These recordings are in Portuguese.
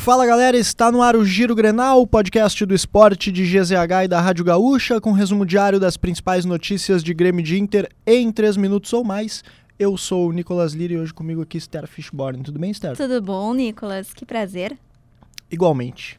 Fala galera, está no ar o Giro Grenal, o podcast do esporte de GZH e da Rádio Gaúcha, com resumo diário das principais notícias de Grêmio de Inter em 3 minutos ou mais. Eu sou o Nicolas Lira e hoje comigo aqui Esther Fishborn. Tudo bem, Esther? Tudo bom, Nicolas? Que prazer. Igualmente.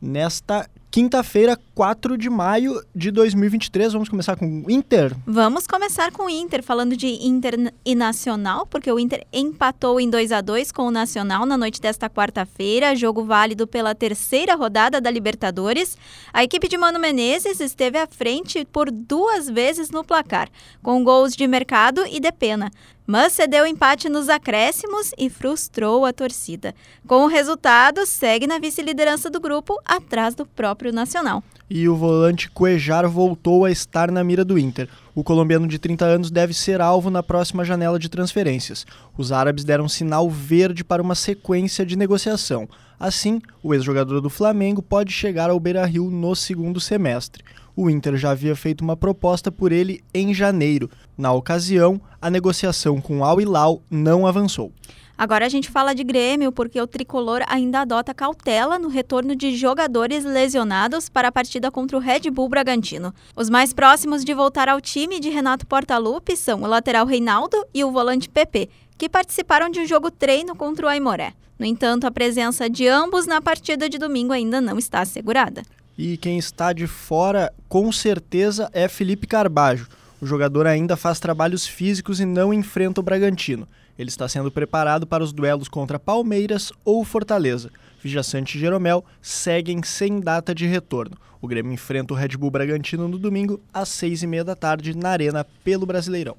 Nesta quinta-feira, 4 de maio de 2023. Vamos começar com o Inter? Vamos começar com o Inter, falando de Inter e Nacional, porque o Inter empatou em 2 a 2 com o Nacional na noite desta quarta-feira, jogo válido pela terceira rodada da Libertadores. A equipe de Mano Menezes esteve à frente por duas vezes no placar, com gols de mercado e de pena mas cedeu empate nos acréscimos e frustrou a torcida. Com o resultado, segue na vice-liderança do grupo, atrás do próprio Nacional. E o volante Cuejar voltou a estar na mira do Inter. O colombiano de 30 anos deve ser alvo na próxima janela de transferências. Os árabes deram sinal verde para uma sequência de negociação. Assim, o ex-jogador do Flamengo pode chegar ao Beira-Rio no segundo semestre. O Inter já havia feito uma proposta por ele em janeiro. Na ocasião, a negociação com Al Hilal não avançou. Agora a gente fala de Grêmio, porque o tricolor ainda adota cautela no retorno de jogadores lesionados para a partida contra o Red Bull Bragantino. Os mais próximos de voltar ao time de Renato Portaluppi são o lateral Reinaldo e o volante PP, que participaram de um jogo treino contra o Aimoré. No entanto, a presença de ambos na partida de domingo ainda não está assegurada. E quem está de fora, com certeza, é Felipe Carbajo. O jogador ainda faz trabalhos físicos e não enfrenta o Bragantino. Ele está sendo preparado para os duelos contra Palmeiras ou Fortaleza. Vijaçante e Jeromel seguem sem data de retorno. O Grêmio enfrenta o Red Bull Bragantino no domingo, às seis e meia da tarde, na Arena, pelo Brasileirão.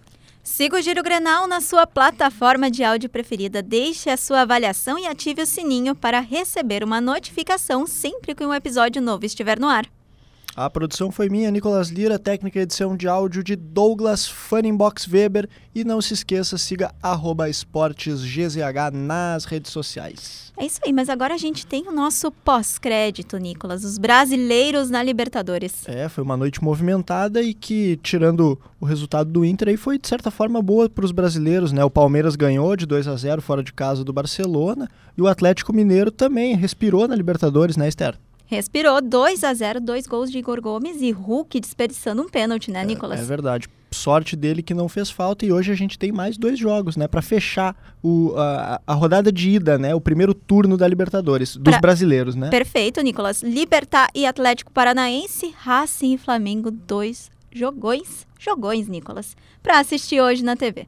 Siga o Giro Grenal na sua plataforma de áudio preferida. Deixe a sua avaliação e ative o sininho para receber uma notificação sempre que um episódio novo estiver no ar. A produção foi minha, Nicolas Lira, técnica edição de áudio de Douglas Funnybox Weber. E não se esqueça, siga esportesgzh nas redes sociais. É isso aí, mas agora a gente tem o nosso pós-crédito, Nicolas, os brasileiros na Libertadores. É, foi uma noite movimentada e que, tirando o resultado do Inter, aí foi de certa forma boa para os brasileiros, né? O Palmeiras ganhou de 2 a 0 fora de casa do Barcelona e o Atlético Mineiro também respirou na Libertadores, né, Esther? Respirou 2 a 0 dois gols de Igor Gomes e Hulk desperdiçando um pênalti, né, Nicolas? É, é, verdade. Sorte dele que não fez falta e hoje a gente tem mais dois jogos, né, para fechar o, a, a, rodada de ida, né, o primeiro turno da Libertadores, dos pra... brasileiros, né? Perfeito, Nicolas. Libertar e Atlético Paranaense, Racing e Flamengo, dois jogões, jogões, Nicolas, para assistir hoje na TV.